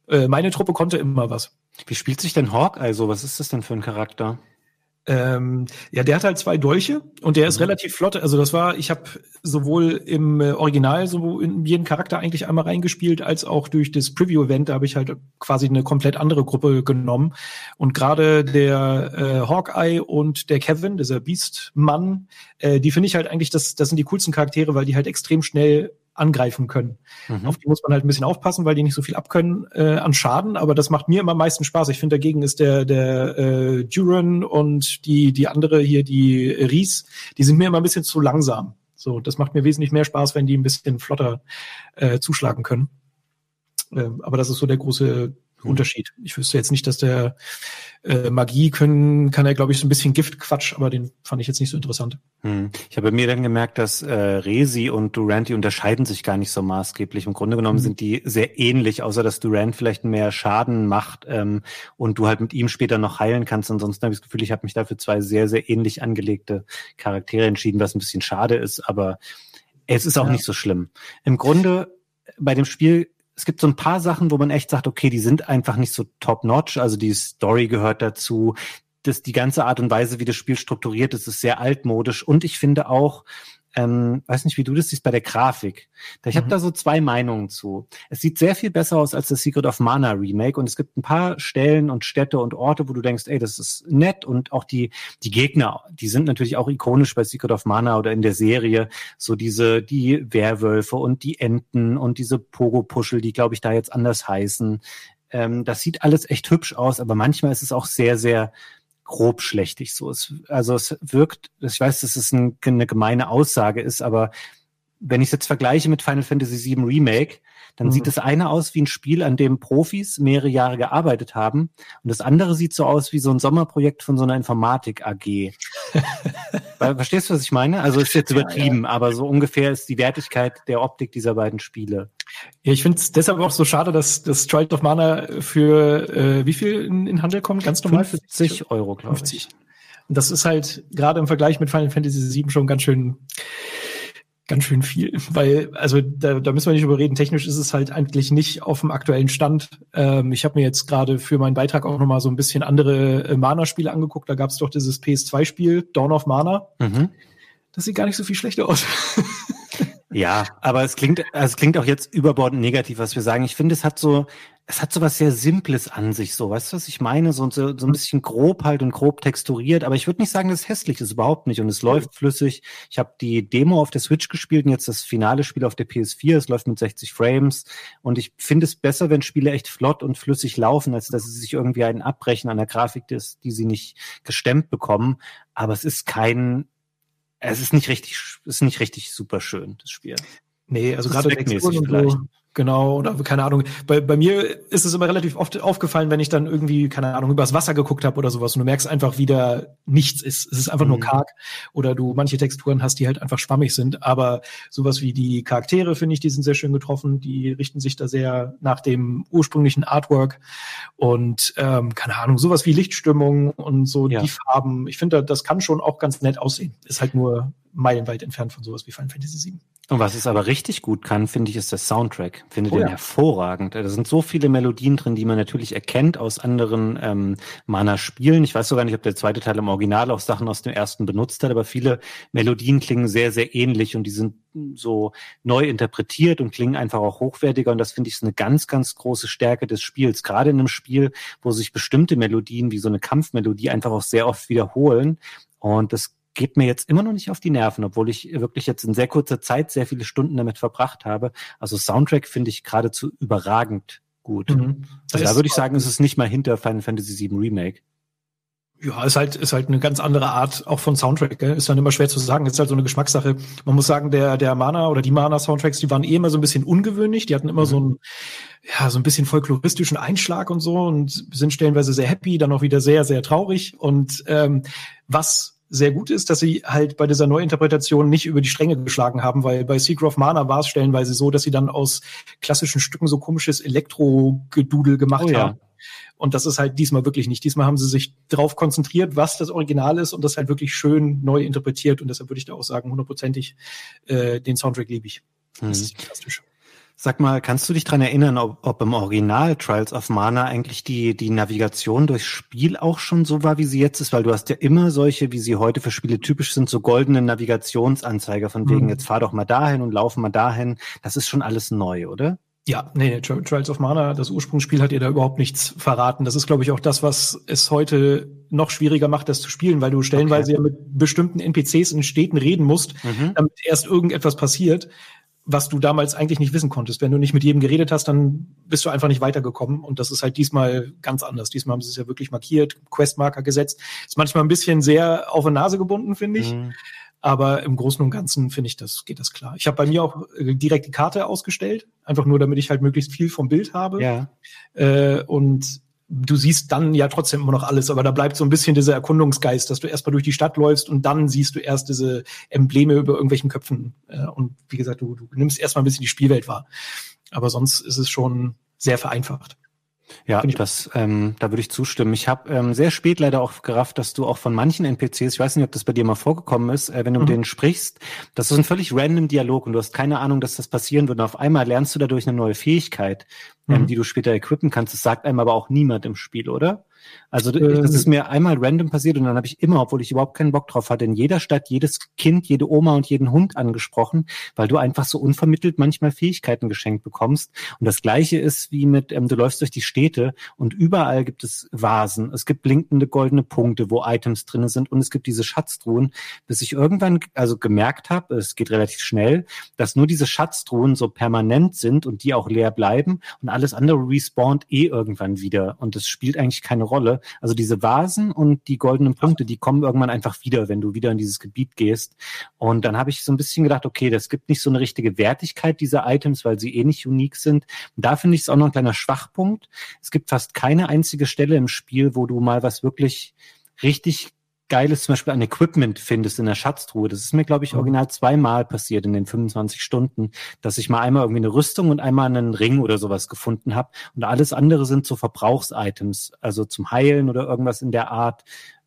äh, meine Truppe konnte immer was. Wie spielt sich denn Hawk also? Was ist das denn für ein Charakter? Ähm, ja, der hat halt zwei Dolche und der ist mhm. relativ flott. Also das war, ich habe sowohl im äh, Original so in jeden Charakter eigentlich einmal reingespielt, als auch durch das Preview-Event, da habe ich halt quasi eine komplett andere Gruppe genommen. Und gerade der äh, Hawkeye und der Kevin, dieser Beast-Mann, äh, die finde ich halt eigentlich, das, das sind die coolsten Charaktere, weil die halt extrem schnell angreifen können. Mhm. Auf die muss man halt ein bisschen aufpassen, weil die nicht so viel abkönnen äh, an Schaden, aber das macht mir immer am meisten Spaß. Ich finde, dagegen ist der, der äh, Duran und die, die andere hier, die Ries, die sind mir immer ein bisschen zu langsam. So, das macht mir wesentlich mehr Spaß, wenn die ein bisschen flotter äh, zuschlagen können. Äh, aber das ist so der große. Unterschied. Ich wüsste jetzt nicht, dass der äh, Magie können, kann er, glaube ich, so ein bisschen Giftquatsch, aber den fand ich jetzt nicht so interessant. Hm. Ich habe mir dann gemerkt, dass äh, Resi und Durant, die unterscheiden sich gar nicht so maßgeblich. Im Grunde genommen mhm. sind die sehr ähnlich, außer dass Durant vielleicht mehr Schaden macht ähm, und du halt mit ihm später noch heilen kannst. Ansonsten habe ich das Gefühl, ich habe mich dafür zwei sehr, sehr ähnlich angelegte Charaktere entschieden, was ein bisschen schade ist, aber es ist auch ja. nicht so schlimm. Im Grunde bei dem Spiel es gibt so ein paar Sachen, wo man echt sagt, okay, die sind einfach nicht so top-notch. Also die Story gehört dazu. Das, die ganze Art und Weise, wie das Spiel strukturiert ist, ist sehr altmodisch. Und ich finde auch, ähm, weiß nicht, wie du das siehst bei der Grafik. Ich mhm. habe da so zwei Meinungen zu. Es sieht sehr viel besser aus als das Secret of Mana Remake und es gibt ein paar Stellen und Städte und Orte, wo du denkst, ey, das ist nett und auch die die Gegner, die sind natürlich auch ikonisch bei Secret of Mana oder in der Serie, so diese die Werwölfe und die Enten und diese Pogo-Puschel, die glaube ich da jetzt anders heißen. Ähm, das sieht alles echt hübsch aus, aber manchmal ist es auch sehr sehr grob schlechtig so. Es, also es wirkt, ich weiß, dass es ein, eine gemeine Aussage ist, aber wenn ich es jetzt vergleiche mit Final Fantasy VII Remake, dann mhm. sieht das eine aus wie ein Spiel, an dem Profis mehrere Jahre gearbeitet haben und das andere sieht so aus wie so ein Sommerprojekt von so einer Informatik AG. Verstehst du, was ich meine? Also ist jetzt übertrieben, ja, ja. aber so ungefähr ist die Wertigkeit der Optik dieser beiden Spiele. Ja, ich finde es deshalb auch so schade, dass das Trial of Mana für äh, wie viel in, in Handel kommt? Ganz normal? 50 Euro, glaube ich. Und das ist halt gerade im Vergleich mit Final Fantasy VII schon ganz schön ganz schön viel, weil, also da, da müssen wir nicht überreden, technisch ist es halt eigentlich nicht auf dem aktuellen Stand. Ähm, ich habe mir jetzt gerade für meinen Beitrag auch nochmal so ein bisschen andere äh, Mana-Spiele angeguckt. Da gab es doch dieses PS2-Spiel, Dawn of Mana. Mhm. Das sieht gar nicht so viel schlechter aus. ja, aber es klingt, es klingt auch jetzt überbordend negativ, was wir sagen. Ich finde, es hat so, es hat so was sehr Simples an sich, so, weißt du, was ich meine? So, so, so ein bisschen grob halt und grob texturiert, aber ich würde nicht sagen, dass es hässlich ist, überhaupt nicht. Und es läuft flüssig. Ich habe die Demo auf der Switch gespielt und jetzt das finale Spiel auf der PS4. Es läuft mit 60 Frames. Und ich finde es besser, wenn Spiele echt flott und flüssig laufen, als dass sie sich irgendwie einen abbrechen an der Grafik, die, die sie nicht gestemmt bekommen. Aber es ist kein, es ist nicht richtig, es ist nicht richtig super schön, das Spiel. Nee, also gerade Texturen und so, Genau, oder keine Ahnung. Bei, bei mir ist es immer relativ oft aufgefallen, wenn ich dann irgendwie, keine Ahnung, übers Wasser geguckt habe oder sowas und du merkst einfach, wie da nichts ist. Es ist einfach mhm. nur karg. Oder du manche Texturen hast, die halt einfach schwammig sind. Aber sowas wie die Charaktere, finde ich, die sind sehr schön getroffen. Die richten sich da sehr nach dem ursprünglichen Artwork. Und ähm, keine Ahnung, sowas wie Lichtstimmung und so ja. die Farben. Ich finde, das kann schon auch ganz nett aussehen. Ist halt nur meilenweit entfernt von sowas wie Final Fantasy VII. Und was es aber richtig gut kann, finde ich, ist der Soundtrack. Finde oh, den ja. hervorragend. Da sind so viele Melodien drin, die man natürlich erkennt aus anderen ähm, Mana-Spielen. Ich weiß sogar nicht, ob der zweite Teil im Original auch Sachen aus dem ersten benutzt hat, aber viele Melodien klingen sehr, sehr ähnlich und die sind so neu interpretiert und klingen einfach auch hochwertiger. Und das finde ich ist eine ganz, ganz große Stärke des Spiels. Gerade in einem Spiel, wo sich bestimmte Melodien wie so eine Kampfmelodie einfach auch sehr oft wiederholen. Und das geht mir jetzt immer noch nicht auf die Nerven, obwohl ich wirklich jetzt in sehr kurzer Zeit sehr viele Stunden damit verbracht habe. Also Soundtrack finde ich geradezu überragend gut. Mhm. Also da würde ich sagen, ist es nicht mal hinter Final Fantasy VII Remake. Ja, ist halt, ist halt eine ganz andere Art auch von Soundtrack, gell? Ist dann immer schwer zu sagen. Ist halt so eine Geschmackssache. Man muss sagen, der, der Mana oder die Mana-Soundtracks, die waren eh immer so ein bisschen ungewöhnlich. Die hatten immer mhm. so ein, ja, so ein bisschen folkloristischen Einschlag und so und sind stellenweise sehr happy, dann auch wieder sehr, sehr traurig. Und ähm, was sehr gut ist, dass sie halt bei dieser Neuinterpretation nicht über die Stränge geschlagen haben, weil bei Secret of Mana war es stellenweise so, dass sie dann aus klassischen Stücken so komisches Elektro-Gedudel gemacht oh, ja. haben. Und das ist halt diesmal wirklich nicht. Diesmal haben sie sich darauf konzentriert, was das Original ist und das halt wirklich schön neu interpretiert. Und deshalb würde ich da auch sagen, hundertprozentig äh, den Soundtrack liebe ich. Das mhm. ist fantastisch. Sag mal, kannst du dich dran erinnern, ob, ob im Original Trials of Mana eigentlich die, die Navigation durchs Spiel auch schon so war, wie sie jetzt ist? Weil du hast ja immer solche, wie sie heute für Spiele typisch sind, so goldene Navigationsanzeiger von wegen, mhm. jetzt fahr doch mal dahin und lauf mal dahin. Das ist schon alles neu, oder? Ja, nee, nee, Trials of Mana, das Ursprungsspiel hat ihr da überhaupt nichts verraten. Das ist, glaube ich, auch das, was es heute noch schwieriger macht, das zu spielen, weil du stellenweise okay. ja mit bestimmten NPCs in Städten reden musst, mhm. damit erst irgendetwas passiert was du damals eigentlich nicht wissen konntest. Wenn du nicht mit jedem geredet hast, dann bist du einfach nicht weitergekommen. Und das ist halt diesmal ganz anders. Diesmal haben sie es ja wirklich markiert, Questmarker gesetzt. Ist manchmal ein bisschen sehr auf die Nase gebunden, finde ich. Mhm. Aber im Großen und Ganzen finde ich, das geht das klar. Ich habe bei mir auch äh, direkt die Karte ausgestellt, einfach nur, damit ich halt möglichst viel vom Bild habe. Ja. Äh, und du siehst dann ja trotzdem immer noch alles, aber da bleibt so ein bisschen dieser Erkundungsgeist, dass du erstmal durch die Stadt läufst und dann siehst du erst diese Embleme über irgendwelchen Köpfen. Äh, und wie gesagt, du, du nimmst erstmal ein bisschen die Spielwelt wahr. Aber sonst ist es schon sehr vereinfacht. Ja, das, ähm, da würde ich zustimmen. Ich habe ähm, sehr spät leider auch gerafft, dass du auch von manchen NPCs, ich weiß nicht, ob das bei dir mal vorgekommen ist, äh, wenn du mhm. mit denen sprichst, das ist ein völlig random Dialog und du hast keine Ahnung, dass das passieren wird. Und auf einmal lernst du dadurch eine neue Fähigkeit, ähm, mhm. die du später equippen kannst. Das sagt einem aber auch niemand im Spiel, oder? Also äh, das ist mir einmal random passiert und dann habe ich immer, obwohl ich überhaupt keinen Bock drauf hatte, in jeder Stadt jedes Kind, jede Oma und jeden Hund angesprochen, weil du einfach so unvermittelt manchmal Fähigkeiten geschenkt bekommst. Und das gleiche ist wie mit, ähm, du läufst durch die Städte und überall gibt es Vasen, es gibt blinkende goldene Punkte, wo Items drinne sind und es gibt diese Schatztruhen, bis ich irgendwann also gemerkt habe, es geht relativ schnell, dass nur diese Schatztruhen so permanent sind und die auch leer bleiben und alles andere respawnt eh irgendwann wieder. Und es spielt eigentlich keine Rolle Rolle. Also diese Vasen und die goldenen Punkte, die kommen irgendwann einfach wieder, wenn du wieder in dieses Gebiet gehst. Und dann habe ich so ein bisschen gedacht, okay, das gibt nicht so eine richtige Wertigkeit dieser Items, weil sie eh nicht unique sind. Und da finde ich es auch noch ein kleiner Schwachpunkt. Es gibt fast keine einzige Stelle im Spiel, wo du mal was wirklich richtig Geiles zum Beispiel an Equipment findest in der Schatztruhe. Das ist mir, glaube ich, mhm. original zweimal passiert in den 25 Stunden, dass ich mal einmal irgendwie eine Rüstung und einmal einen Ring oder sowas gefunden habe. Und alles andere sind so Verbrauchsitems, also zum Heilen oder irgendwas in der Art.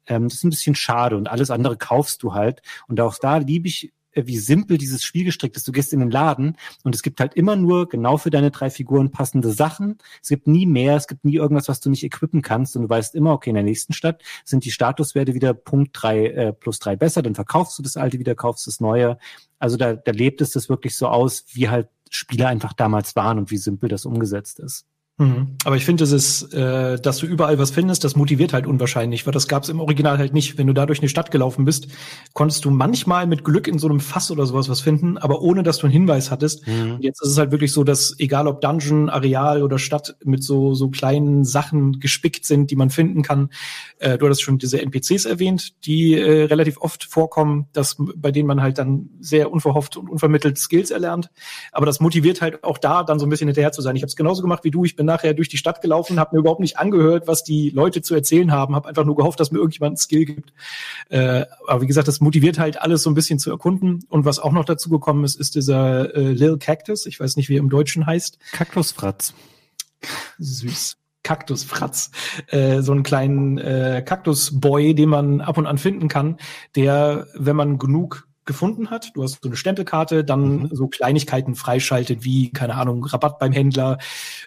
Ähm, das ist ein bisschen schade und alles andere kaufst du halt. Und auch da liebe ich wie simpel dieses Spiel gestrickt ist. Du gehst in den Laden und es gibt halt immer nur genau für deine drei Figuren passende Sachen. Es gibt nie mehr, es gibt nie irgendwas, was du nicht equippen kannst und du weißt immer, okay, in der nächsten Stadt sind die Statuswerte wieder Punkt drei äh, plus drei besser, dann verkaufst du das alte wieder, kaufst das neue. Also da, da lebt es das wirklich so aus, wie halt Spiele einfach damals waren und wie simpel das umgesetzt ist. Mhm. Aber ich finde, es ist, äh, dass du überall was findest, das motiviert halt unwahrscheinlich, weil das gab es im Original halt nicht. Wenn du da durch eine Stadt gelaufen bist, konntest du manchmal mit Glück in so einem Fass oder sowas was finden, aber ohne, dass du einen Hinweis hattest. Mhm. Und jetzt ist es halt wirklich so, dass egal ob Dungeon, Areal oder Stadt mit so so kleinen Sachen gespickt sind, die man finden kann. Äh, du hattest schon diese NPCs erwähnt, die äh, relativ oft vorkommen, dass bei denen man halt dann sehr unverhofft und unvermittelt Skills erlernt. Aber das motiviert halt auch da dann so ein bisschen hinterher zu sein. Ich habe es genauso gemacht wie du. Ich bin nachher durch die Stadt gelaufen, habe mir überhaupt nicht angehört, was die Leute zu erzählen haben, habe einfach nur gehofft, dass mir irgendjemand einen Skill gibt. Äh, aber wie gesagt, das motiviert halt alles so ein bisschen zu erkunden. Und was auch noch dazu gekommen ist, ist dieser äh, Lil Cactus. Ich weiß nicht, wie er im Deutschen heißt. Kaktusfratz. Süß. Kaktusfratz, äh, so einen kleinen äh, Kaktusboy, den man ab und an finden kann, der, wenn man genug gefunden hat. Du hast so eine Stempelkarte, dann mhm. so Kleinigkeiten freischaltet, wie, keine Ahnung, Rabatt beim Händler,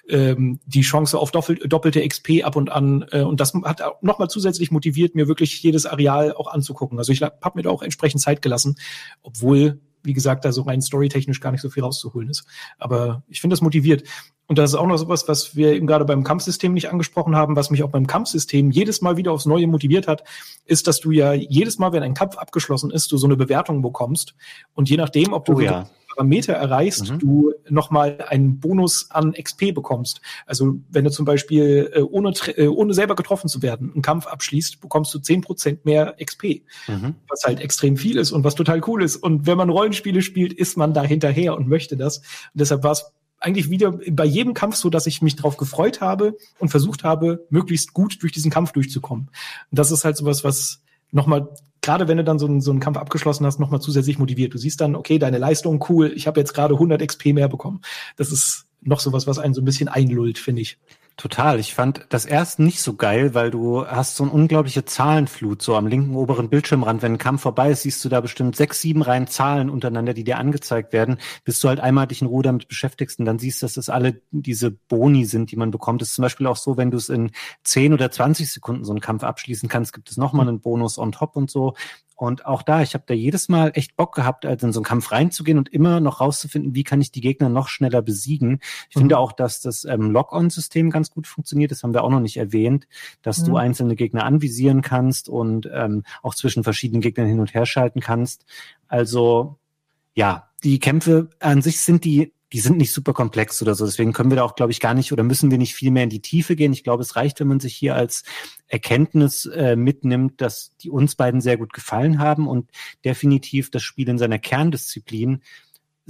ähm, die Chance auf doppel, doppelte XP ab und an. Äh, und das hat nochmal zusätzlich motiviert, mir wirklich jedes Areal auch anzugucken. Also ich habe mir da auch entsprechend Zeit gelassen, obwohl wie gesagt, da so rein storytechnisch gar nicht so viel rauszuholen ist. Aber ich finde das motiviert. Und das ist auch noch sowas, was wir eben gerade beim Kampfsystem nicht angesprochen haben, was mich auch beim Kampfsystem jedes Mal wieder aufs Neue motiviert hat, ist, dass du ja jedes Mal, wenn ein Kampf abgeschlossen ist, du so eine Bewertung bekommst. Und je nachdem, ob du oh, ja. Parameter erreichst, mhm. du nochmal einen Bonus an XP bekommst. Also wenn du zum Beispiel äh, ohne, äh, ohne selber getroffen zu werden einen Kampf abschließt, bekommst du zehn Prozent mehr XP. Mhm. Was halt extrem viel ist und was total cool ist. Und wenn man Rollenspiele spielt, ist man da hinterher und möchte das. Und deshalb war es eigentlich wieder bei jedem Kampf so, dass ich mich darauf gefreut habe und versucht habe, möglichst gut durch diesen Kampf durchzukommen. Und das ist halt sowas, was nochmal, gerade wenn du dann so einen, so einen Kampf abgeschlossen hast, nochmal zusätzlich motiviert. Du siehst dann, okay, deine Leistung, cool, ich habe jetzt gerade 100 XP mehr bekommen. Das ist noch sowas, was einen so ein bisschen einlullt, finde ich. Total. Ich fand das erst nicht so geil, weil du hast so eine unglaubliche Zahlenflut so am linken oberen Bildschirmrand. Wenn ein Kampf vorbei ist, siehst du da bestimmt sechs, sieben Reihen Zahlen untereinander, die dir angezeigt werden, bis du halt einmal dich in Ruhe damit beschäftigst und dann siehst, dass das alle diese Boni sind, die man bekommt. Das ist zum Beispiel auch so, wenn du es in zehn oder zwanzig Sekunden so einen Kampf abschließen kannst, gibt es nochmal einen Bonus on top und so. Und auch da, ich habe da jedes Mal echt Bock gehabt, also in so einen Kampf reinzugehen und immer noch rauszufinden, wie kann ich die Gegner noch schneller besiegen. Ich mhm. finde auch, dass das ähm, Lock-on-System ganz gut funktioniert. Das haben wir auch noch nicht erwähnt, dass mhm. du einzelne Gegner anvisieren kannst und ähm, auch zwischen verschiedenen Gegnern hin und her schalten kannst. Also ja, die Kämpfe an sich sind die die sind nicht super komplex oder so. Deswegen können wir da auch, glaube ich, gar nicht oder müssen wir nicht viel mehr in die Tiefe gehen. Ich glaube, es reicht, wenn man sich hier als Erkenntnis äh, mitnimmt, dass die uns beiden sehr gut gefallen haben und definitiv das Spiel in seiner Kerndisziplin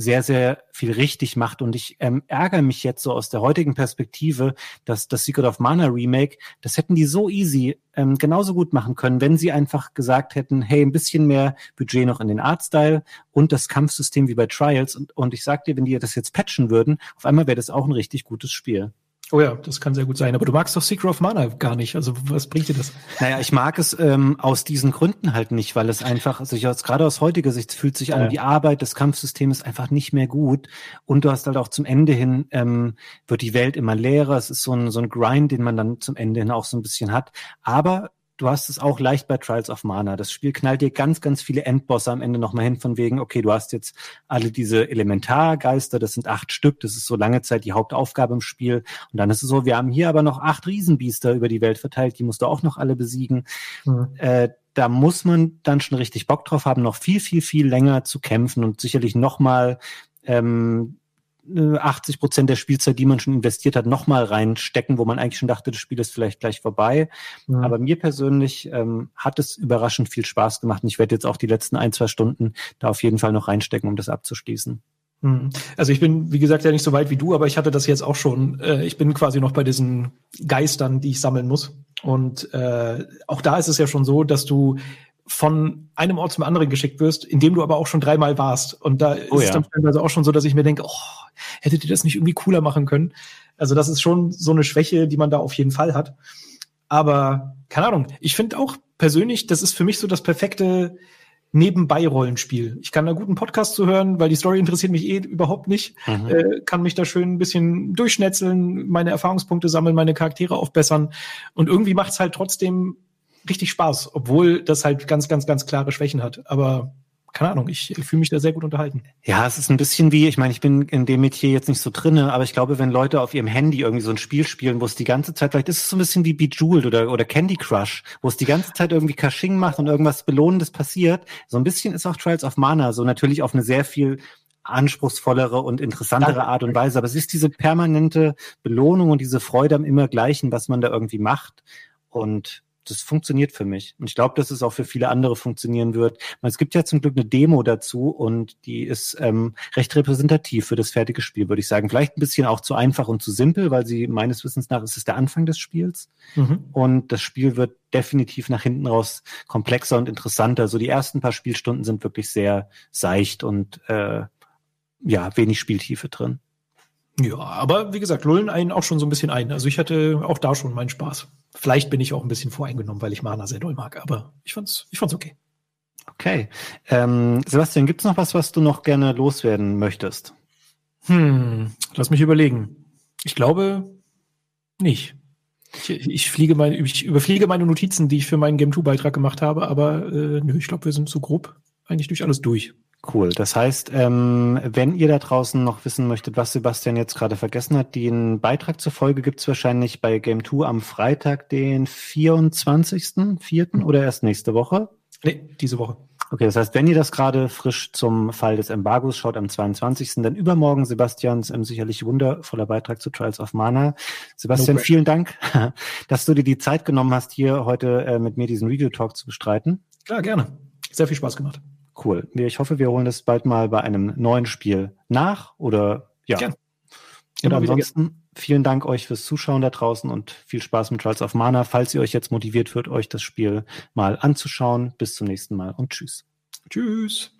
sehr, sehr viel richtig macht. Und ich ähm, ärgere mich jetzt so aus der heutigen Perspektive, dass das Secret of Mana Remake, das hätten die so easy ähm, genauso gut machen können, wenn sie einfach gesagt hätten, hey, ein bisschen mehr Budget noch in den Artstyle und das Kampfsystem wie bei Trials. Und, und ich sag dir, wenn die das jetzt patchen würden, auf einmal wäre das auch ein richtig gutes Spiel. Oh ja, das kann sehr gut sein. Aber du magst doch Secret of Mana gar nicht. Also was bringt dir das? Naja, ich mag es ähm, aus diesen Gründen halt nicht, weil es einfach, also ich, gerade aus heutiger Sicht fühlt sich an, ja. die Arbeit des Kampfsystems einfach nicht mehr gut. Und du hast halt auch zum Ende hin, ähm, wird die Welt immer leerer. Es ist so ein, so ein Grind, den man dann zum Ende hin auch so ein bisschen hat. Aber du hast es auch leicht bei Trials of Mana. Das Spiel knallt dir ganz, ganz viele Endbosse am Ende nochmal hin, von wegen, okay, du hast jetzt alle diese Elementargeister, das sind acht Stück, das ist so lange Zeit die Hauptaufgabe im Spiel. Und dann ist es so, wir haben hier aber noch acht Riesenbiester über die Welt verteilt, die musst du auch noch alle besiegen. Mhm. Äh, da muss man dann schon richtig Bock drauf haben, noch viel, viel, viel länger zu kämpfen und sicherlich nochmal ähm, 80 Prozent der Spielzeit, die man schon investiert hat, nochmal reinstecken, wo man eigentlich schon dachte, das Spiel ist vielleicht gleich vorbei. Mhm. Aber mir persönlich ähm, hat es überraschend viel Spaß gemacht und ich werde jetzt auch die letzten ein, zwei Stunden da auf jeden Fall noch reinstecken, um das abzuschließen. Mhm. Also ich bin, wie gesagt, ja nicht so weit wie du, aber ich hatte das jetzt auch schon. Äh, ich bin quasi noch bei diesen Geistern, die ich sammeln muss. Und äh, auch da ist es ja schon so, dass du von einem Ort zum anderen geschickt wirst, in dem du aber auch schon dreimal warst. Und da oh, ist ja. es dann teilweise auch schon so, dass ich mir denke, oh, hättet ihr das nicht irgendwie cooler machen können? Also das ist schon so eine Schwäche, die man da auf jeden Fall hat. Aber keine Ahnung, ich finde auch persönlich, das ist für mich so das perfekte Nebenbei-Rollenspiel. Ich kann da guten Podcast zu hören, weil die Story interessiert mich eh überhaupt nicht. Mhm. Äh, kann mich da schön ein bisschen durchschnetzeln, meine Erfahrungspunkte sammeln, meine Charaktere aufbessern. Und irgendwie macht es halt trotzdem richtig Spaß, obwohl das halt ganz, ganz, ganz klare Schwächen hat. Aber keine Ahnung, ich, fühle mich da sehr gut unterhalten. Ja, es ist ein bisschen wie, ich meine, ich bin in dem Metier jetzt nicht so drinne, aber ich glaube, wenn Leute auf ihrem Handy irgendwie so ein Spiel spielen, wo es die ganze Zeit, vielleicht ist es so ein bisschen wie Bejeweled oder, oder Candy Crush, wo es die ganze Zeit irgendwie Caching macht und irgendwas Belohnendes passiert. So ein bisschen ist auch Trials of Mana, so natürlich auf eine sehr viel anspruchsvollere und interessantere Art und Weise. Aber es ist diese permanente Belohnung und diese Freude am immer Gleichen, was man da irgendwie macht. Und das funktioniert für mich. Und ich glaube, dass es auch für viele andere funktionieren wird. Es gibt ja zum Glück eine Demo dazu und die ist ähm, recht repräsentativ für das fertige Spiel, würde ich sagen. Vielleicht ein bisschen auch zu einfach und zu simpel, weil sie meines Wissens nach ist es der Anfang des Spiels. Mhm. Und das Spiel wird definitiv nach hinten raus komplexer und interessanter. So die ersten paar Spielstunden sind wirklich sehr seicht und äh, ja, wenig Spieltiefe drin. Ja, aber wie gesagt, lullen einen auch schon so ein bisschen ein. Also ich hatte auch da schon meinen Spaß. Vielleicht bin ich auch ein bisschen voreingenommen, weil ich Mana sehr doll mag, aber ich fand's, ich fand's okay. Okay. Ähm, Sebastian, gibt's noch was, was du noch gerne loswerden möchtest? Hm, lass mich überlegen. Ich glaube nicht. Ich, ich fliege meine, ich überfliege meine Notizen, die ich für meinen Game 2 Beitrag gemacht habe, aber äh, nö, ich glaube, wir sind so grob eigentlich durch alles durch. Cool. Das heißt, ähm, wenn ihr da draußen noch wissen möchtet, was Sebastian jetzt gerade vergessen hat, den Beitrag zur Folge gibt's wahrscheinlich bei Game 2 am Freitag, den 24.04. Mhm. oder erst nächste Woche? Nee, diese Woche. Okay, das heißt, wenn ihr das gerade frisch zum Fall des Embargos schaut, am 22., dann übermorgen Sebastians ähm, sicherlich wundervoller Beitrag zu Trials of Mana. Sebastian, no vielen Dank, dass du dir die Zeit genommen hast, hier heute äh, mit mir diesen Review-Talk zu bestreiten. Klar, gerne. Sehr viel Spaß gemacht. Cool. Ich hoffe, wir holen das bald mal bei einem neuen Spiel nach oder ja. Gern. Und ansonsten vielen Dank euch fürs Zuschauen da draußen und viel Spaß mit Trials of Mana. Falls ihr euch jetzt motiviert fühlt, euch das Spiel mal anzuschauen. Bis zum nächsten Mal und tschüss. Tschüss.